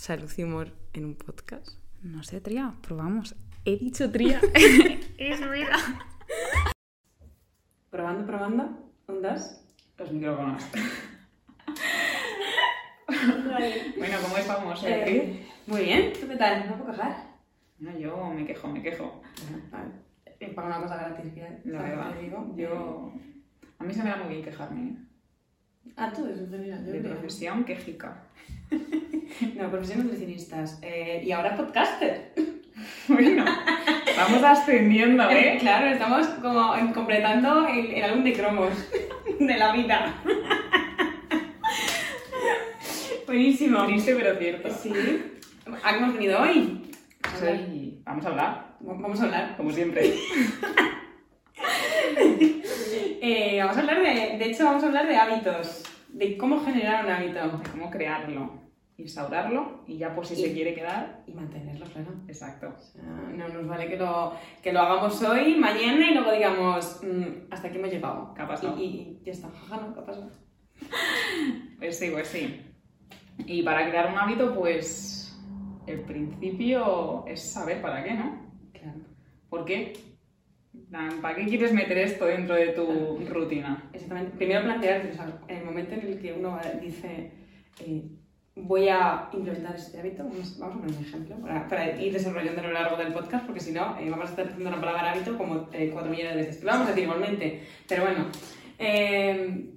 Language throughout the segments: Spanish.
Salud y humor en un podcast. No sé, Tría, probamos. He dicho Tría. es vida. Probando, probando. Un, dos. Los micrófonos. bueno, ¿cómo estamos? Eh, Eh, muy bien, ¿tú qué tal? ¿No puedo quejar? No, yo me quejo, me quejo. Vale. Eh, Para una cosa gratis La ¿sabes verdad. digo? Yo... A mí se me da muy bien quejarme. Yo De creo. profesión, quejica. No, profesión nutricionistas. Eh, y ahora podcaster. Bueno, vamos ascendiendo, ¿eh? Claro, estamos como completando el, el álbum de cromos de la vida. Buenísimo. Triste pero cierto. Sí. ¿A qué hemos venido hoy? Sí, vamos a hablar, Vamos a hablar. como siempre. Eh, vamos a hablar de, de hecho, vamos a hablar de hábitos, de cómo generar un hábito de cómo crearlo, instaurarlo y ya pues si se Y- quiere quedar, y mantenerlo, claro. exacto. O sea, no nos vale que lo, que lo hagamos hoy, mañana y luego digamos, "Mm, hasta aquí hemos llegado. ¿Qué ha pasado? Y, y- y ya está, jaja, ¿no? ¿Qué ha pasado? Pues sí, pues sí. Y para crear un hábito, pues el principio es saber para qué, ¿no? Claro. ¿Por qué? ¿Para qué quieres meter esto dentro de tu rutina? Exactamente. Primero plantearte, o sea, en el momento en el que uno dice, eh, voy a implementar este hábito, vamos, vamos a poner un ejemplo para, para ir desarrollando a lo largo del podcast, porque si no, eh, vamos a estar diciendo la palabra hábito como eh, cuatro millones de veces. Lo vamos a decir igualmente. Pero bueno, eh,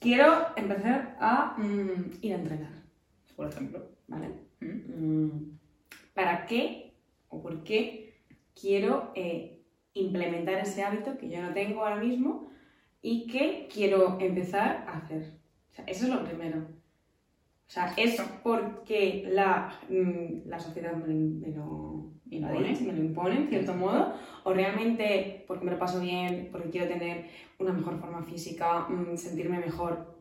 quiero empezar a mm, ir a entrenar, Por ejemplo. ¿vale? ¿Mm? Mm, ¿Para qué o por qué quiero implementar ese hábito que yo no tengo ahora mismo y que quiero empezar a hacer? O sea, eso es lo primero. O sea, es porque la, mm, la sociedad me, lo- me lo me lo Impone. dicho, me lo impone, en cierto modo, o realmente porque me lo paso bien, porque quiero tener una mejor forma física, mm, sentirme mejor.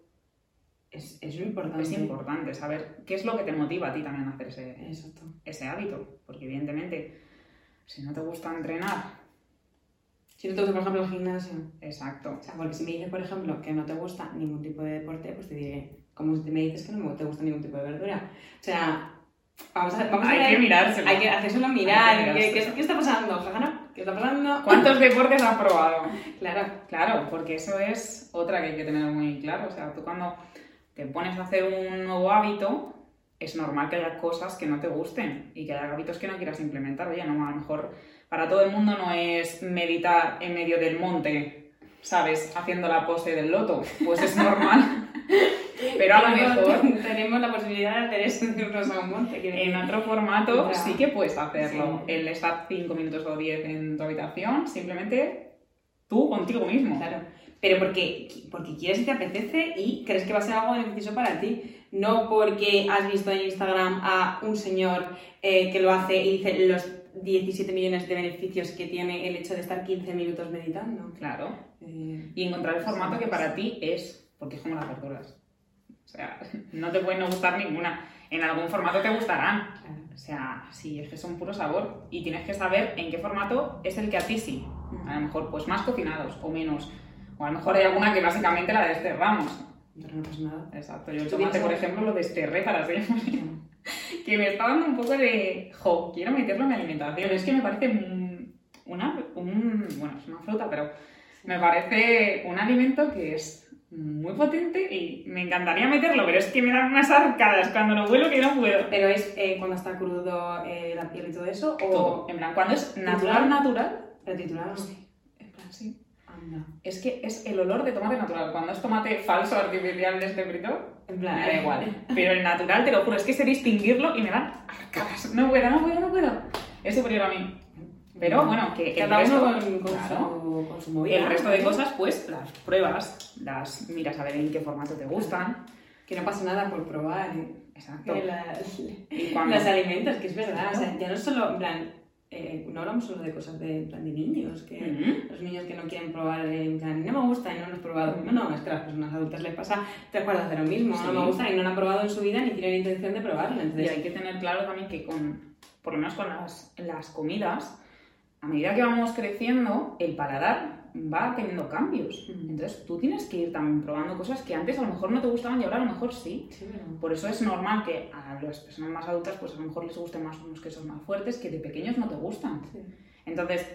Es, es importante. Es importante saber qué es lo que te motiva a ti también a hacer ese, ese hábito. Porque evidentemente, si no te gusta entrenar, Si no te gusta, por ejemplo, el gimnasio, exacto. O sea, porque si me dices, por ejemplo, que no te gusta ningún tipo de deporte, pues te diré, como si me dices que no te gusta ningún tipo de verdura. O sea, vamos a, vamos a Hay ver- que mirárselo. Hay que hacérselo mirar. que ¿Qué, mirárselo. qué, qué está pasando, Jajana? ¿Qué está pasando? ¿Cuántos deportes has probado? Claro, Claro, porque eso es otra que hay que tener muy claro. O sea, tú cuando te pones a hacer un nuevo hábito, es normal que haya cosas que no te gusten y que haya hábitos que no quieras implementar. Oye, no, a lo mejor para todo el mundo no es meditar en medio del monte, ¿sabes? Haciendo la pose del loto. Pues es normal. Pero a lo mejor tenemos la posibilidad de hacer eso en un un monte. en otro formato Ya. sí que puedes hacerlo. Sí. El estar 5 minutos o 10 en tu habitación, simplemente tú contigo mismo. Claro. Pero porque, porque quieres y te apetece y crees que va a ser algo beneficioso para ti. No porque has visto en Instagram a un señor eh, que lo hace y dice los 17 millones de beneficios que tiene el hecho de estar 15 minutos meditando. Claro. Eh, y encontrar el formato que para ti es, porque es como las verduras. O sea, no te pueden no gustar ninguna. En algún formato te gustarán. O sea, sí, es que son puro sabor. Y tienes que saber en qué formato es el que a ti sí. A lo mejor, pues más cocinados o menos. O a lo mejor hay alguna que básicamente la desterramos. Pero no pasa nada. Exacto. Yo el ¿Tú tomate, por ejemplo, lo desterré para siempre. que me está dando un poco de, jo, quiero meterlo en mi alimentación. Es que me parece un- una, un, bueno, es una fruta, pero me parece un alimento que es muy potente y me encantaría meterlo, pero es que me dan unas arcadas cuando lo vuelo que no puedo. Pero es eh, cuando está crudo eh, la piel y todo eso, o Todo. En plan, cuando es natural, natural, retitulado. sí. En plan, sí. Anda. Es que es el olor de tomate natural. Cuando es tomate falso, artificial de este frito, En plan, da igual. Pero el natural, te lo juro, es que sé distinguirlo y me dan arcadas. No puedo, no puedo, no puedo. Es superior a mí. Pero bueno, que el resto, con, con claro, su, con su movida. el resto de cosas, pues las pruebas, las miras a ver en qué formato te gustan. Que no pasa nada por probar. ¿eh? Exacto. de la- Y cuando- los alimentos, que es verdad. O sea, ya no solo, en plan, eh, no hablamos solo de cosas de, en plan, de niños, que los niños que no quieren probar, eh, en plan, no me gusta y no lo he probado. No, no, es que a las personas adultas les pasa, te acuerdas de lo mismo, Sí. no me gusta y no lo han probado en su vida ni tienen intención de probarlo. Y hay que tener claro también que con, por lo menos con las, las comidas, a medida que vamos creciendo, el paladar va teniendo cambios. Mm. Entonces tú tienes que ir también probando cosas que antes a lo mejor no te gustaban y ahora a lo mejor sí. sí, pero- Por eso es normal que a las personas más adultas pues a lo mejor les gusten más unos quesos más fuertes que de pequeños no te gustan. sí. Entonces,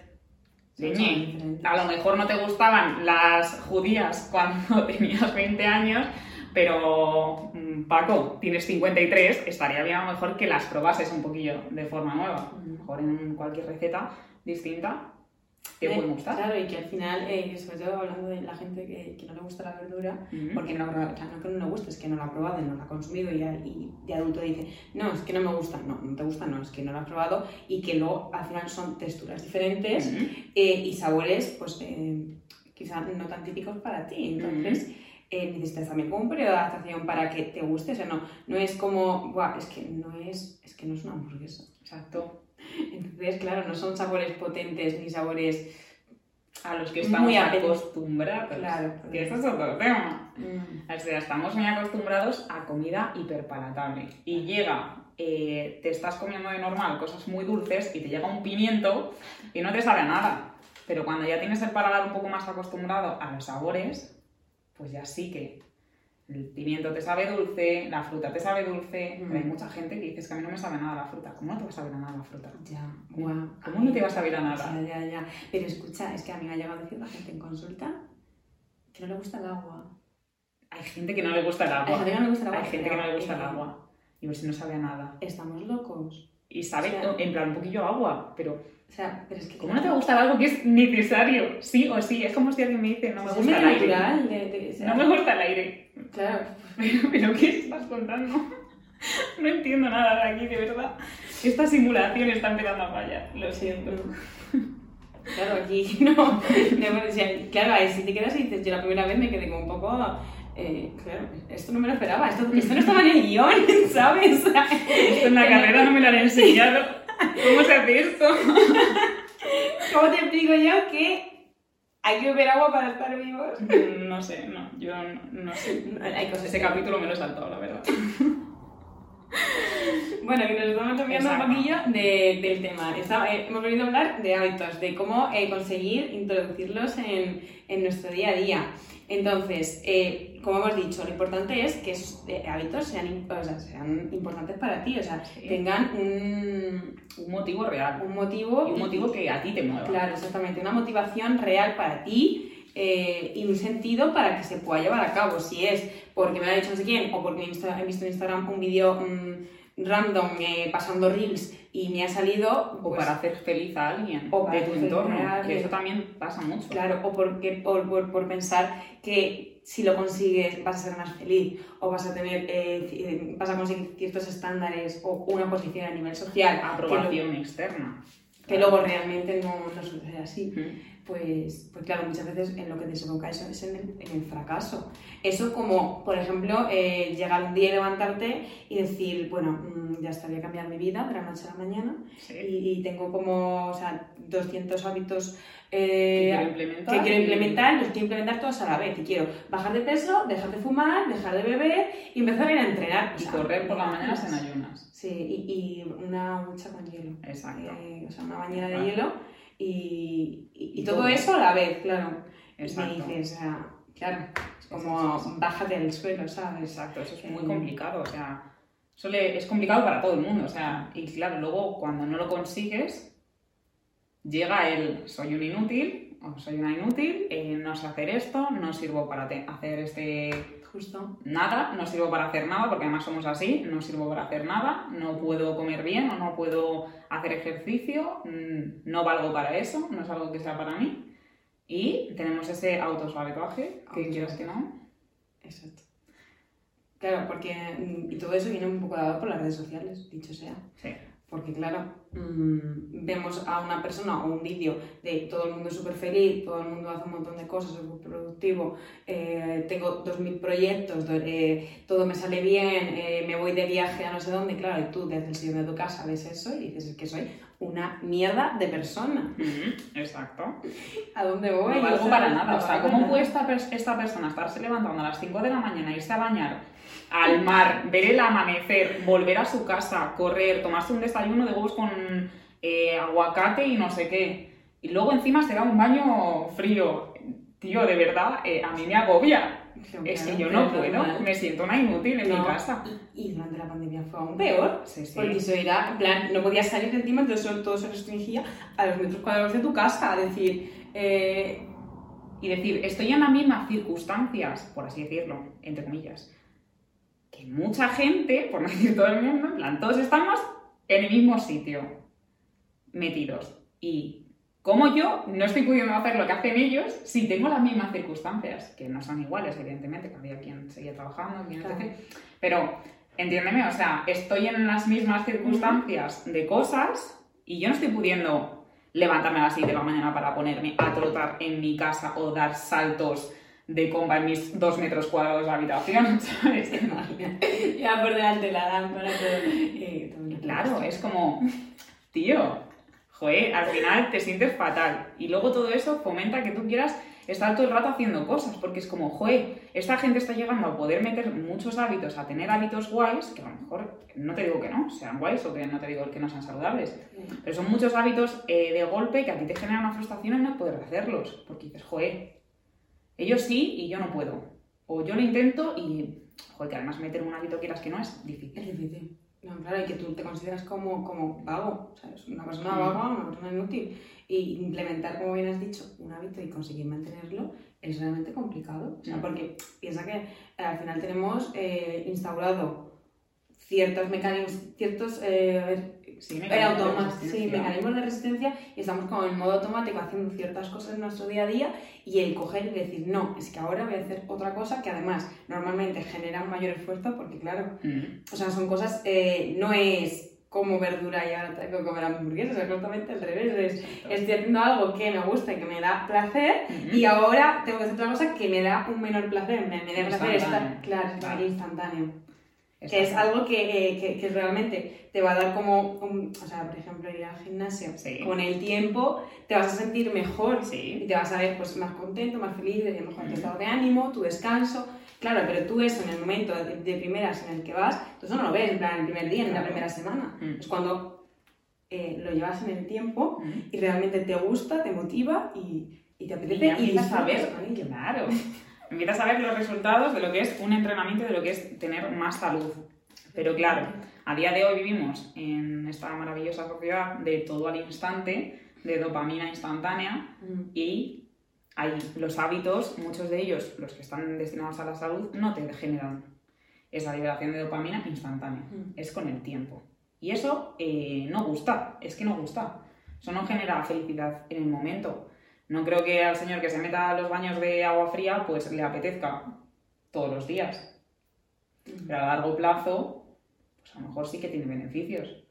leñe, a lo mejor no te gustaban las judías cuando tenías 20 años, pero mm, Paco, tienes 53, estaría bien a lo mejor que las probases un poquillo de forma nueva. A lo mejor en cualquier receta distinta te Eh, puede gustar. Claro, y que al final, eh, sobre todo hablando de la gente que, que no le gusta la verdura, Ujú. porque no, o sea, no que no le guste, es que no la ha probado y no la ha consumido y, y de adulto dice, no, es que no me gusta, no, no te gusta, no, es que no la has probado y que luego al final son texturas diferentes Ujú. eh, y sabores, pues eh, quizá no tan típicos para ti. Entonces, eh, necesitas también como un periodo de adaptación para que te guste, o sea, no, no es como, "Buah, es que no es, es que no es una hamburguesa. Exacto. Entonces, claro, no son sabores potentes ni sabores... A los que estamos Muy acostumbrados. Claro. Que eso es otro tema. Mm, O sea, estamos muy acostumbrados a comida hiperpalatable. Y llega, eh, te estás comiendo de normal cosas muy dulces y te llega un pimiento y no te sabe a nada. Pero cuando ya tienes el paladar un poco más acostumbrado a los sabores, pues ya sí que el pimiento te sabe dulce, la fruta te sabe dulce. Mm. Hay mucha gente que dice "Es que a mí no me sabe nada la fruta. ¿Cómo no te va a saber a nada la fruta? Ya, guau. ¿Cómo no te va a saber a nada? Ya, ya, ya. Pero escucha, es que a mí me ha llegado a decir la gente en consulta que no le gusta el agua. Hay gente que no le gusta el Hay agua. gente que no le gusta el agua. Hay gente que no le gusta el agua. Y pues no sabe a nada. Estamos locos. Y sabe, O sea- en plan, un poquillo agua, pero O sea, pero es que... ¿cómo no te va a gustar algo que es necesario? Sí o sí, es como si alguien me dice, no me gusta el aire. De, de- No me gusta el aire. Claro. Pero, pero ¿qué estás contando? No entiendo nada de aquí, de verdad. Esta simulación está empezando a fallar, lo siento. Claro, aquí no. no, o sea, claro, ahí si te quedas y dices, yo la primera vez me quedé como un poco. eh, claro, esto no me lo esperaba, esto, esto no estaba en el guion, ¿sabes? O sea, Esto en la carrera no me lo han enseñado. ¿Cómo se hace esto? ¿Cómo te explico yo que hay que beber agua para estar vivos? No sé, no, yo no, no sé. Hay cosas Ese capítulo me lo he saltado, la verdad. Bueno, que nos estamos cambiando un poquillo de- del tema. Eh, hemos venido a hablar de hábitos, de cómo eh, conseguir introducirlos en, en nuestro día a día. Entonces, eh, como hemos dicho, lo importante es que esos eh, hábitos sean, o sea, sean importantes para ti, o sea, Sí. tengan un, Un motivo real. un motivo. Y un motivo que a ti te mueva. Claro, exactamente, una motivación real para ti eh, y un sentido para que se pueda llevar a cabo. Si es porque me lo ha dicho no sé quién o porque he visto, he visto en Instagram un vídeo mm, random eh, pasando reels y me ha salido. O pues, para hacer feliz a alguien o de tu entorno. Que eso también pasa mucho. Claro, o porque, o por, por pensar que si lo consigues vas a ser más feliz o vas a tener eh, eh, vas a conseguir ciertos estándares o una posición a nivel social lo- Aprobación externa. Que, luego realmente no, no suele ser así. Pues, pues claro, muchas veces en lo que desemboca eso es en el, en el fracaso. Eso como, por ejemplo, eh, llegar un día y levantarte y decir, bueno, mm, ya estaría cambiar mi vida de la noche a la mañana Sí. y, y tengo como, o sea, 200 hábitos Que eh, quiero implementar. que quiero y- implementar, los quiero implementar todos a la vez. Y quiero bajar de peso, dejar de fumar, dejar de beber y empezar a ir a entrenar. O Y sea, correr por la ¿me mañana en ayunas. Sí, y, y una ducha con hielo. Exacto. Eh, o sea, una bañera de hielo y, y- todo todo. eso a la vez, claro. Y me dices, o sea, claro, es como sí, sí, sí. bájate del suelo, ¿sabes? Exacto, eso es muy Eh, complicado. O sea, eso le- es complicado para todo el mundo. O sea, y claro, luego cuando no lo consigues, llega el soy un inútil o soy una inútil, eh, no sé hacer esto, no sirvo para hacer este Justo. nada, no sirvo para hacer nada, porque además somos así, no sirvo para hacer nada, no puedo comer bien o no puedo hacer ejercicio, mm, no valgo para eso, no es algo que sea para mí. Y tenemos ese autosabotaje, que quieras que no. Exacto. Claro, porque. mm, Y todo eso viene un poco dado por las redes sociales, dicho sea. Sí. Porque claro, mm, vemos a una persona o un vídeo de todo el mundo súper feliz, todo el mundo hace un montón de cosas, es muy productivo, eh, tengo 2.000 proyectos, eh, todo me sale bien, eh, me voy de viaje a no sé dónde, claro, y tú desde el sillón de tu casa ves eso y dices, es que soy una mierda de persona. Ujú, Exacto. ¿A dónde voy? No valgo para nada. no O sea, ¿cómo puede esta, esta persona estarse levantando a las 5 de la mañana, irse a bañar al mar, ver el amanecer, volver a su casa, correr, tomarse un desayuno de huevos con eh, aguacate y no sé qué? Y luego encima se da un baño frío. Tío, de verdad, eh, a mí me agobia. Es que yo no puedo, me siento una inútil en mi casa. Y durante la pandemia fue aún peor. Sí, sí. Porque eso era, en plan, no podías salir de encima, entonces todo se restringía a los metros cuadrados de tu casa. Es decir, eh, y decir, estoy en las mismas circunstancias, por así decirlo, entre comillas, que mucha gente, por no decir todo el mundo, en plan, todos estamos en el mismo sitio, metidos. Y como yo no estoy pudiendo hacer lo que hacen ellos si tengo las mismas circunstancias, que no son iguales, evidentemente, que había quien seguía trabajando, quien Claro. Pero, entiéndeme, o sea, estoy en las mismas circunstancias de cosas y yo no estoy pudiendo levantarme a las 6 de la mañana para ponerme a trotar en mi casa o dar saltos de comba en mis dos metros cuadrados de habitación, ¿sabes? ya por delante la lámpara, todo. eh, Claro, es como, tío, joder, al final te sientes fatal. Y luego todo eso fomenta que tú quieras estar todo el rato haciendo cosas, porque es como, joder, esta gente está llegando a poder meter muchos hábitos, a tener hábitos guays, que a lo mejor, no te digo que no, sean guays o que no te digo que no sean saludables, pero son muchos hábitos eh, de golpe que a ti te generan una frustración en no poder hacerlos, porque dices, joder, ellos sí y yo no puedo. O yo lo intento y, joder, que además meter un hábito quieras que no es difícil. Es difícil. No, claro, y que tú te consideras como, como vago, ¿sabes? Una persona Mm. vaga, una persona inútil. Y implementar, como bien has dicho, un hábito y conseguir mantenerlo es realmente complicado. O sea, Mm. porque piensa que eh, al final tenemos eh, instaurado ciertos mecanismos, ciertos eh, a ver, Sí, mecanismos sí, mecanismos de resistencia y estamos como en modo automático haciendo ciertas cosas en nuestro día a día y el coger y decir, no, es que ahora voy a hacer otra cosa que además normalmente genera un mayor esfuerzo porque claro, Mm. o sea, son cosas, eh, no es como verdura y ahora tengo que comer hamburguesas, es exactamente al revés. Es, estoy haciendo algo que me gusta y que me da placer Ujú. y ahora tengo que hacer otra cosa que me da un menor placer, me, me da placer estar, claro, Claro. instantáneo. Que es algo que, eh, que, que realmente te va a dar como, un- o sea, por ejemplo, ir al gimnasio. Sí. Con el tiempo te vas a sentir mejor y Sí. te vas a ver pues, más contento, más feliz, de mejor tu Mm. estado de ánimo, tu descanso. Claro, pero tú eso en el momento de, de primeras en el que vas, tú eso no lo ves en plan el primer día, en la primera semana. Mm. Es cuando eh, lo llevas en el tiempo Mm. y realmente te gusta, te motiva y, y te Y apetece y, ver, con ello. claro, empiezas a ver los resultados de lo que es un entrenamiento, de lo que es tener más salud. Pero claro, a día de hoy vivimos en esta maravillosa sociedad de todo al instante, de dopamina instantánea, Mm. y hay los hábitos, muchos de ellos, los que están destinados a la salud, no te generan esa liberación de dopamina instantánea. Mm. Es con el tiempo. Y eso eh, no gusta, es que no gusta. Eso no genera felicidad en el momento. No creo que al señor que se meta a los baños de agua fría, pues le apetezca todos los días. Pero a largo plazo, pues a lo mejor sí que tiene beneficios.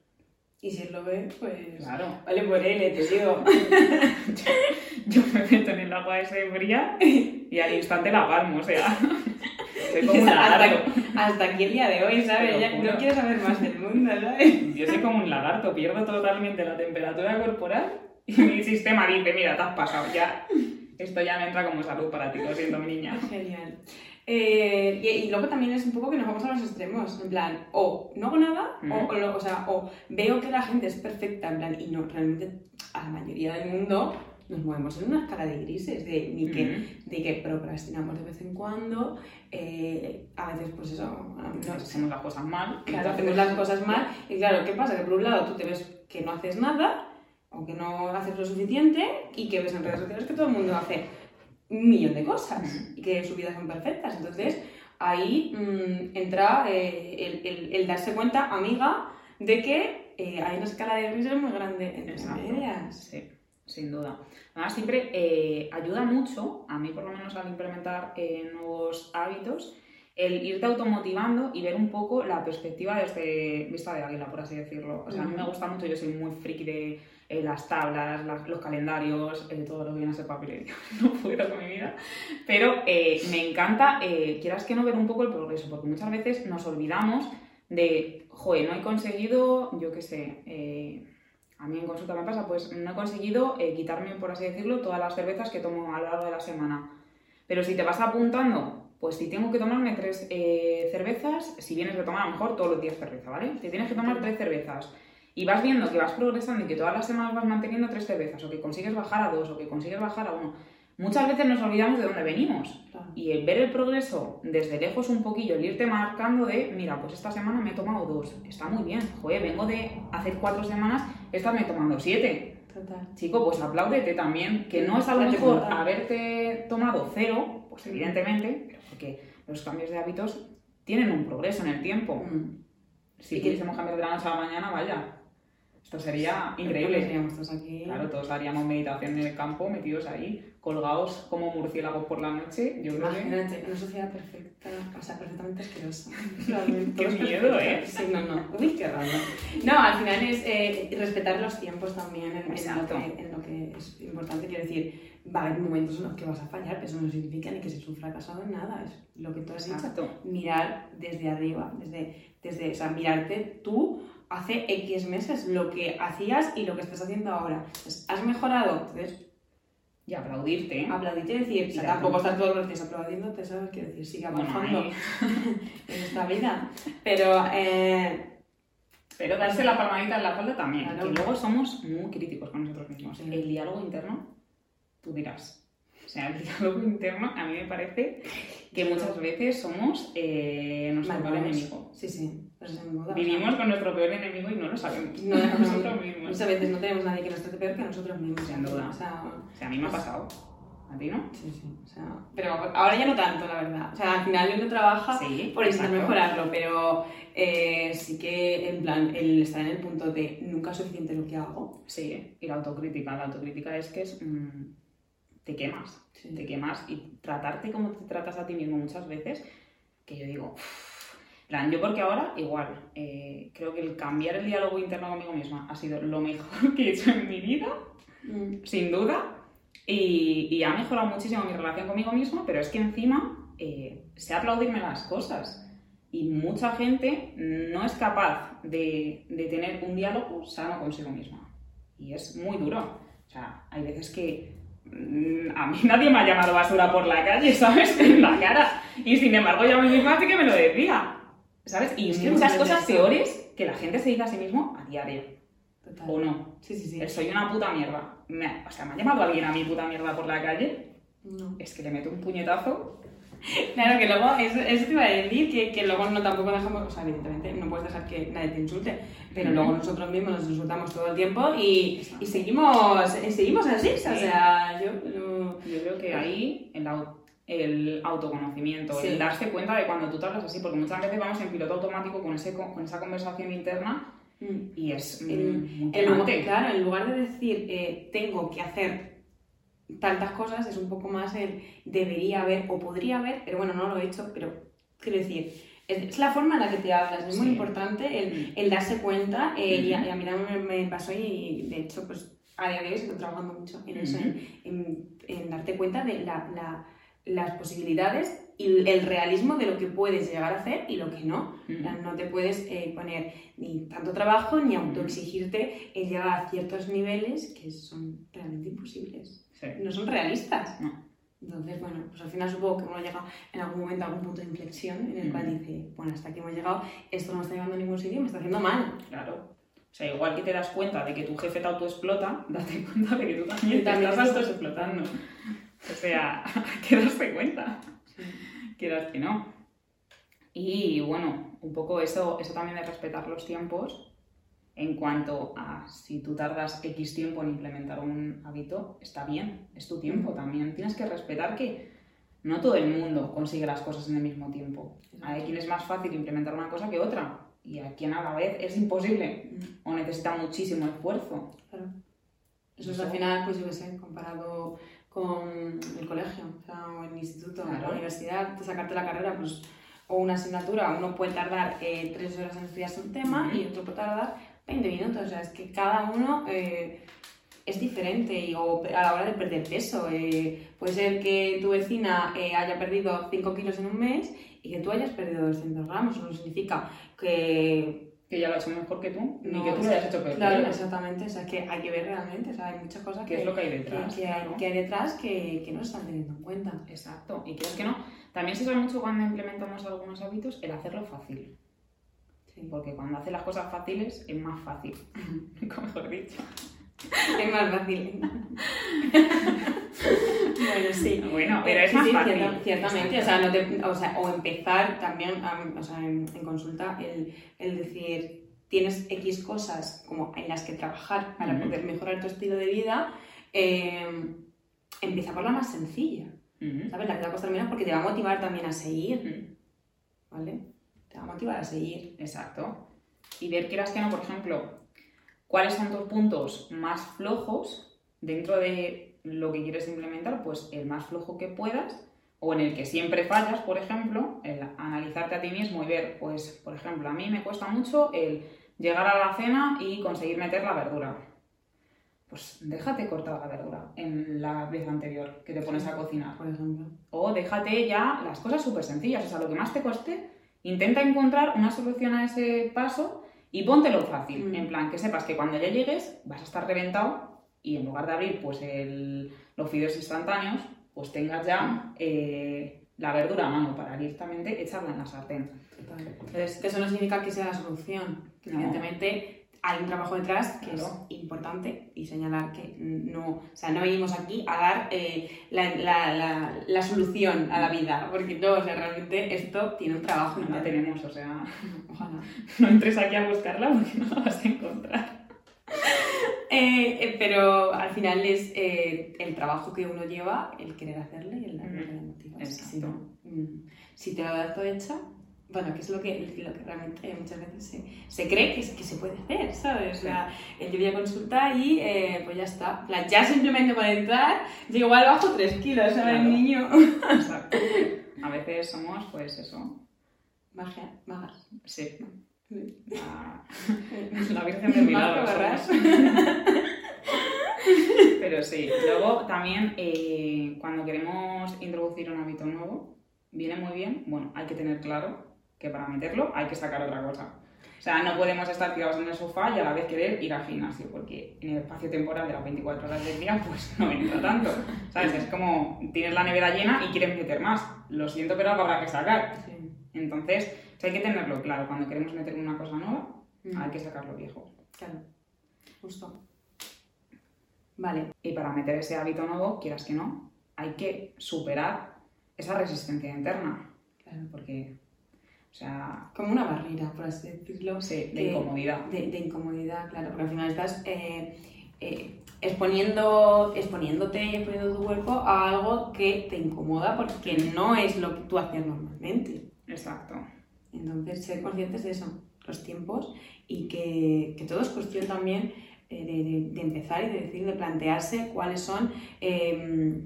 Y si él lo ve, pues... Claro. Vale por él, eh, te digo. Yo me meto en el agua ese fría y al instante la palmo, o sea. Soy como un lagarto. hasta, hasta aquí el día de hoy, ¿sabes? Ya no quiero saber más del mundo, ¿sabes? Yo soy como un lagarto, pierdo totalmente la temperatura corporal y mi sistema dice, mira, te has pasado, ya. Esto ya me entra como salud para ti, lo siento, mi niña. Genial. Eh, y, y luego también es un poco que nos vamos a los extremos, en plan, o no hago nada, Mm. o, o o sea, o veo que la gente es perfecta, en plan, y no, realmente a la mayoría del mundo nos movemos en una escala de grises, de, ni que, Mm. de que procrastinamos de vez en cuando, eh, a veces pues eso, no, Hacemos las cosas mal. Claro, entonces- hacemos las cosas mal. Y claro, ¿qué pasa? Que por un lado tú te ves que no haces nada, o que no haces lo suficiente, y que ves en redes sociales que todo el mundo hace un millón de cosas, y que sus vidas son perfectas. Entonces, ahí mm, entra eh, el, el- el darse cuenta, amiga, de que eh, hay una escala de grises muy grande entre Exacto. medias. Sí, sin duda. Además, siempre eh, ayuda mucho, a mí por lo menos al implementar nuevos hábitos, el irte automotivando y ver un poco la perspectiva desde vista de águila, por así decirlo. O sea, a mí me gusta mucho, yo soy muy friki de eh, las tablas, las- los calendarios, eh, todo lo que viene a ser papelería. no puedo con mi vida. Pero eh, me encanta, quieras que no, ver un poco el progreso, porque muchas veces nos olvidamos de, joder, no he conseguido, yo qué sé, a mí en consulta me pasa, pues no he conseguido quitarme, por así decirlo, todas las cervezas que tomo a lo largo de la semana. Pero si te vas apuntando, pues si tengo que tomarme tres cervezas, si vienes de tomar a lo mejor todos los días cerveza, ¿vale? Te tienes que tomar tres cervezas y vas viendo que vas progresando y que todas las semanas vas manteniendo tres cervezas, o que consigues bajar a dos, o que consigues bajar a uno. Muchas veces nos olvidamos de dónde venimos. Claro. Y el ver el progreso desde lejos un poquillo, el irte marcando de, mira, pues esta semana me he tomado dos, está muy bien, joder, vengo de hace cuatro semanas, estas me he tomado siete. Total. Chico, pues apláudete también, que no es a lo mejor cuenta. haberte tomado cero, pues evidentemente, pero porque los cambios de hábitos tienen un progreso en el tiempo. Mm. Si que- quisiésemos cambiar de la noche a la mañana, vaya, esto sería increíble. seríamos todos aquí. Claro, todos haríamos meditación en el campo, metidos ahí, colgados como murciélagos por la noche. Yo creo que... Imagínate, una sociedad perfecta, o sea, perfectamente asquerosa. Qué miedo, ¿eh? Sí, no, no. Uy, qué raro. No, al final es eh, respetar los tiempos también en, en lo que, en lo que es importante. Quiero decir, va a haber momentos en los que vas a fallar, pero eso no significa ni que seas un fracasado en nada. Es lo que tú has dicho. Mirar desde arriba, desde, desde, o sea, mirarte tú hace X meses, lo que hacías y lo que estás haciendo ahora. Entonces, ¿Has mejorado? Entonces, Y aplaudirte. ¿eh? aplaudirte y decir, o sea, Exacto. tampoco estás todos los días aplaudiéndote, ¿sabes? Quiero decir, sigue Bueno, avanzando ahí- en esta vida. Pero, eh, Pero darse la palmadita en la espalda también. Claro. Que luego somos muy críticos con nosotros mismos. Sí. El diálogo interno, tú dirás. O sea, el diálogo interno a mí me parece que muchas veces somos eh, nuestro peor enemigo. Sí, sí, pues duda. Vivimos con nuestro peor enemigo y no lo sabemos. No, no, no, nosotros mismos. Muchas veces no tenemos nadie que nos trate peor que nosotros mismos. Sin duda. O sea, O sea, a mí me ha pasado. ¿A ti no? sí, sí. O sea, pero ahora ya no tanto, la verdad. O sea, al final uno trabaja Sí, por intentar mejorarlo, pero eh, sí que, en plan, el estar en el punto de nunca es suficiente lo que hago. Sí, y la autocrítica. La autocrítica es que es, mm, te quemas. Sí. te quemas y tratarte como te tratas a ti mismo muchas veces, que yo digo, "Uf". Plan, yo porque ahora igual, eh, creo que el cambiar el diálogo interno conmigo misma ha sido lo mejor que he hecho en mi vida, Mm, sin duda, y, y ha mejorado muchísimo mi relación conmigo misma, pero es que encima eh, sé aplaudirme las cosas. Y mucha gente no es capaz de, de tener un diálogo sano consigo misma. Y es muy duro. O sea, hay veces que mm, a mí nadie me ha llamado basura por la calle, ¿sabes? En la cara. Y sin embargo, yo a mí misma sí que me lo decía. ¿Sabes? Y Es que muchas muchas cosas peores que la gente se dice a sí mismo a diario. total. ¿O no? Sí, sí, sí. El soy una puta mierda. Me- o sea, ¿me ha llamado alguien a mi puta mierda por la calle? No. Es que le meto un puñetazo. Claro, que luego, eso, eso te iba a decir, que, que luego no tampoco dejamos, o sea, evidentemente no puedes dejar que nadie te insulte, pero luego nosotros mismos nos insultamos todo el tiempo y, y seguimos, seguimos así, o sea, yo... yo- Yo creo que ahí el, au- el autoconocimiento, Sí. el darse cuenta de cuando tú te hablas así, porque muchas veces vamos en piloto automático con, ese, co- con esa conversación interna mm. y es mm, muy lugar, claro, en lugar de decir eh, tengo que hacer tantas cosas, es un poco más el debería haber o podría haber, pero bueno, no lo he hecho, pero quiero decir, es, la forma en la que te hablas, es muy Sí. importante el, el darse cuenta eh, y, a, y a mí también me, me pasó y de hecho pues a día de hoy estoy trabajando mucho en eso, en, en- en darte cuenta de la- la- las posibilidades y el realismo de lo que puedes llegar a hacer y lo que no. O sea, no te puedes eh, poner ni tanto trabajo ni autoexigirte el llegar a ciertos niveles que son realmente imposibles. Sí. No son realistas. No. Entonces, bueno, pues al final supongo que uno llega en algún momento a algún punto de inflexión en el cual Ujú. dice, bueno, hasta aquí hemos llegado, esto no me está llevando a ningún sitio me está haciendo mal. Claro. O sea, igual que te das cuenta de que tu jefe te autoexplota, date cuenta de que tú también te También estás autoexplotando. O sea, hay que darse cuenta. quieras que no. Y bueno, un poco eso, eso también de respetar los tiempos en cuanto a si tú tardas X tiempo en implementar un hábito, está bien, es tu tiempo también. Tienes que respetar que no todo el mundo consigue las cosas en el mismo tiempo. Hay quien es más fácil implementar una cosa que otra y a quien a la vez es imposible o necesita muchísimo esfuerzo. Claro. Eso es al final, pues yo qué sé, comparado con el colegio, o sea, o el instituto, Claro. la universidad, sacarte la carrera, pues o una asignatura, uno puede tardar eh, tres horas en estudiarse un tema y otro puede tardar 20 minutos. O sea, es que cada uno eh, es diferente y, o a la hora de perder peso. eh, puede ser que tu vecina eh, haya perdido 5 kilos en un mes y que tú hayas perdido 200 gramos. Eso no significa que Que ya lo ha hecho mejor que tú, ni no, que tú lo hayas hecho peor. Claro, exactamente. O sea, que hay que ver realmente. O sea, hay muchas cosas ¿Qué que, es lo que hay detrás? que hay, claro. que hay detrás que, que no se están teniendo en cuenta. Exacto. Y crees que no. También se sabe mucho cuando implementamos algunos hábitos el hacerlo fácil. Sí. Porque cuando haces las cosas fáciles es más fácil. Como mejor dicho. Es más fácil. bueno, sí. Bueno, pero Eh, es sí, más sí, fácil. cierta- ciertamente, o sea, no te- o sea, o empezar también, am, o sea, en, en consulta, el, el decir, tienes X cosas como en las que trabajar para poder mejorar tu estilo de vida, eh, empieza por la más sencilla. ¿sabes? La que te va a costar menos porque te va a motivar también a seguir. ¿vale? Te va a motivar a seguir. Exacto. Y ver, quieras que no, por ejemplo, cuáles son tus puntos más flojos dentro de lo que quieres implementar, pues el más flojo que puedas, o en el que siempre fallas, por ejemplo, el analizarte a ti mismo y ver, pues, por ejemplo, a mí me cuesta mucho el llegar a la cena y conseguir meter la verdura. Pues déjate cortar la verdura en la vez anterior que te pones a cocinar. Por ejemplo. O déjate ya las cosas súper sencillas, o sea, lo que más te cueste, intenta encontrar una solución a ese paso y póntelo fácil. Mm. En plan, que sepas que cuando ya llegues vas a estar reventado y en lugar de abrir pues el- los fideos instantáneos, pues tengas ya eh, la verdura a mano para directamente echarla en la sartén. Entonces, eso no significa que sea la solución. No. Evidentemente hay un trabajo detrás que Claro. es importante y señalar que no, o sea, no venimos aquí a dar eh, la, la- la- la solución a la vida, porque no, o sea, realmente esto tiene un trabajo. No la tenemos, o sea, Ojalá. no entres aquí a buscarla porque no la vas a encontrar. Eh, eh, pero al final es eh, el trabajo que uno lleva, el querer hacerle y el darle Ujú. la motivación. Si, no, mm, si te lo das todo hecho, bueno, que es lo que, lo que realmente muchas veces se, se cree que, es- que se puede hacer, ¿sabes? O sea, el yo voy a consulta y eh, pues ya está. Plan, ya simplemente por entrar, yo igual bajo 3 kilos, ¿sabes, Claro. niño? Exacto. A veces somos, pues eso, Magia, magas. sí, Sí. la, la Virgen del Milagro. Magia, somos. Pero sí, luego también eh, cuando queremos introducir un hábito nuevo, viene muy bien, bueno, hay que tener claro que para meterlo hay que sacar otra cosa. O sea, no podemos estar tirados en el sofá y a la vez querer ir al gimnasio, porque en el espacio temporal de las 24 horas del día, pues no entra tanto. ¿Sabes? Es como tienes la nevera llena y quieres meter más. Lo siento, pero algo habrá que sacar. Sí. Entonces, o sea, hay que tenerlo claro. Cuando queremos meter una cosa nueva, Mm, hay que sacar lo viejo. Claro, justo. Vale, Y para meter ese hábito nuevo, quieras que no, hay que superar esa resistencia interna. claro. Porque, o sea, Como una barrera, por así decirlo. sí, de incomodidad. De, de incomodidad, claro, porque al final estás eh, eh, exponiendo, exponiéndote y exponiendo tu cuerpo a algo que te incomoda porque no es lo que tú hacías normalmente. Exacto. Entonces, ser conscientes de eso, los tiempos, y que, que todo es cuestión también eh, de, de- de empezar y de decir, de plantearse cuáles son eh,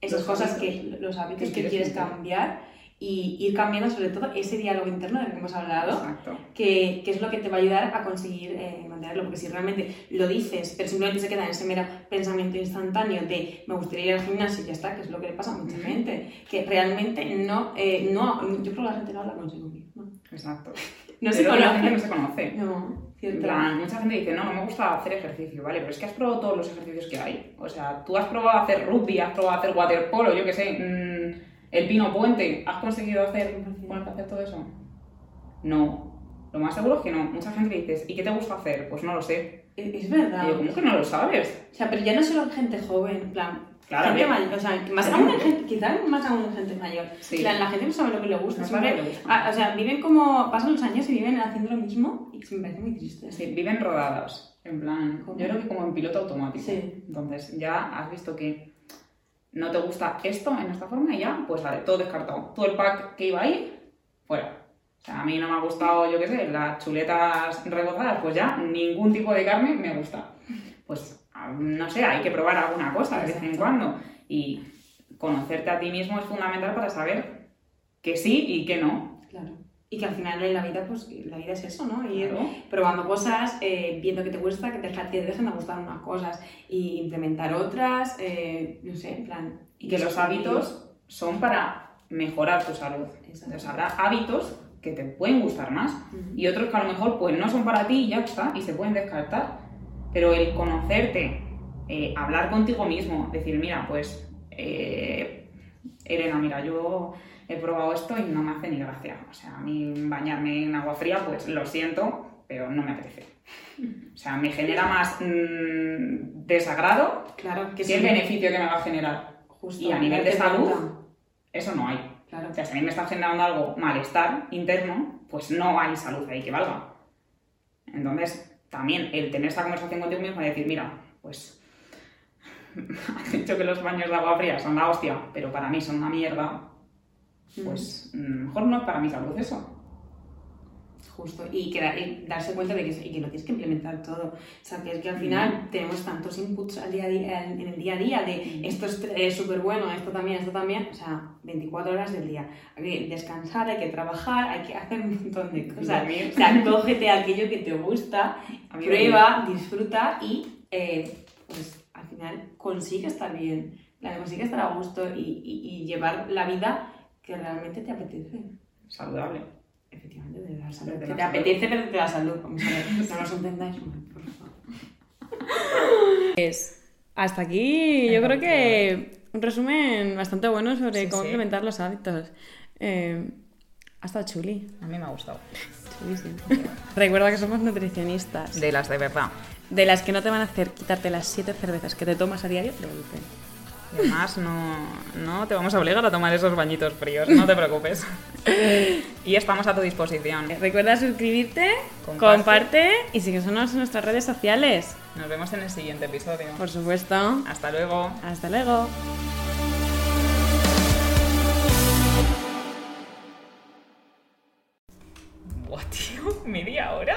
esas Los cosas hábitos que, los hábitos que quieres cambiar y ir cambiando sobre todo ese diálogo interno del que hemos hablado que, que es lo que te va a ayudar a conseguir eh, mantenerlo. Porque si realmente lo dices, pero simplemente se queda en ese mero pensamiento instantáneo de me gustaría ir al gimnasio y ya está, que es lo que le pasa a mucha gente, que realmente no, eh, no, yo creo que la gente no habla consigo misma. Exacto. No se la gente no conoce. se conoce. No, En cierto. plan, mucha gente dice, no, no me gusta hacer ejercicio, ¿vale? Pero es que has probado todos los ejercicios que hay. O sea, tú has probado hacer rugby, has probado hacer waterpolo, yo qué sé, mm, el pino puente. ¿Has conseguido hacer, ponerte a hacer todo eso? No. Lo más seguro es que no. Mucha gente le dices, ¿y qué te gusta hacer? Pues no lo sé. Es, es Y verdad. yo, ¿cómo que no lo sabes? O sea, pero ya no solo gente joven, en plan, Claro, gente mayor, o sea, más aún en gente, quizás más aún en gente mayor. Sí. La gente no sabe lo que le gusta. No sabe siempre- lo que le gusta. ah, o sea, viven como, pasan los años y viven haciendo lo mismo y me parece muy triste. Sí, viven rodadas. En plan, ¿Cómo? yo creo que como en piloto automático. Sí. Entonces, ya has visto que no te gusta esto en esta forma y ya, pues vale, todo descartado. Todo el pack que iba ahí, fuera. O sea, a mí no me ha gustado, yo qué sé, las chuletas rebozadas, pues ya ningún tipo de carne me gusta. Pues, no sé, hay que probar alguna cosa de vez en cuando. Y conocerte a ti mismo es fundamental para saber que sí y que no. Claro. Y que al final en la vida, pues la vida es eso, ¿no? Ir Claro. probando cosas, eh, viendo que te gusta, que te, te dejan de gustar unas cosas y implementar otras, eh, no sé, en plan... Y que los hábitos son para mejorar tu salud. Entonces habrá hábitos que te pueden gustar más y otros que a lo mejor pues no son para ti y ya está, y se pueden descartar. Pero el conocerte, eh, hablar contigo mismo, decir, mira, pues, eh, Elena, mira, yo he probado esto y no me hace ni gracia. O sea, a mí bañarme en agua fría, pues lo siento, pero no me apetece. O sea, me genera más mm, desagrado Claro, que sí, el beneficio que me va a generar. justo, Y a nivel de salud. Eso no hay. Claro. O sea, si a mí me está generando algo malestar interno, pues no hay salud ahí que valga. Entonces, también el tener esta conversación contigo mismo y decir, mira, pues has dicho que los baños de agua fría son la hostia, pero para mí son una mierda, pues mm, mejor no es para mi salud eso. Justo, y, que, da- y darse cuenta de que, y que lo tienes que implementar todo. O sea, que es que al final tenemos tantos inputs al día a día, en, el día a día de esto es súper bueno, esto también, esto también. O sea, 24 horas del día. Hay que descansar, hay que trabajar, hay que hacer un montón de cosas. O sea, cógete aquello que te gusta, prueba, disfruta y eh, pues al final consigue estar bien, consigue estar a gusto y, y- y llevar la vida que realmente te apetece. Saludable. Efectivamente, de la salud. De que te salud. apetece, pero de la salud. Vamos a ver, no nos entendáis, por favor. Pues hasta aquí yo creo que un resumen bastante bueno sobre Sí, cómo sí. implementar los hábitos. Eh, ha estado chuli. A mí me ha gustado. chulísimo. Recuerda que somos nutricionistas. De las de verdad. De las que no te van a hacer quitarte las siete cervezas que te tomas a diario de golpe. Y además no, no te vamos a obligar a tomar esos bañitos fríos, no te preocupes. y estamos a tu disposición. Recuerda suscribirte, Comparte. comparte, y síguenos en nuestras redes sociales. Nos vemos en el siguiente episodio. Por supuesto. Hasta luego. Hasta luego. Buah, tío, media hora.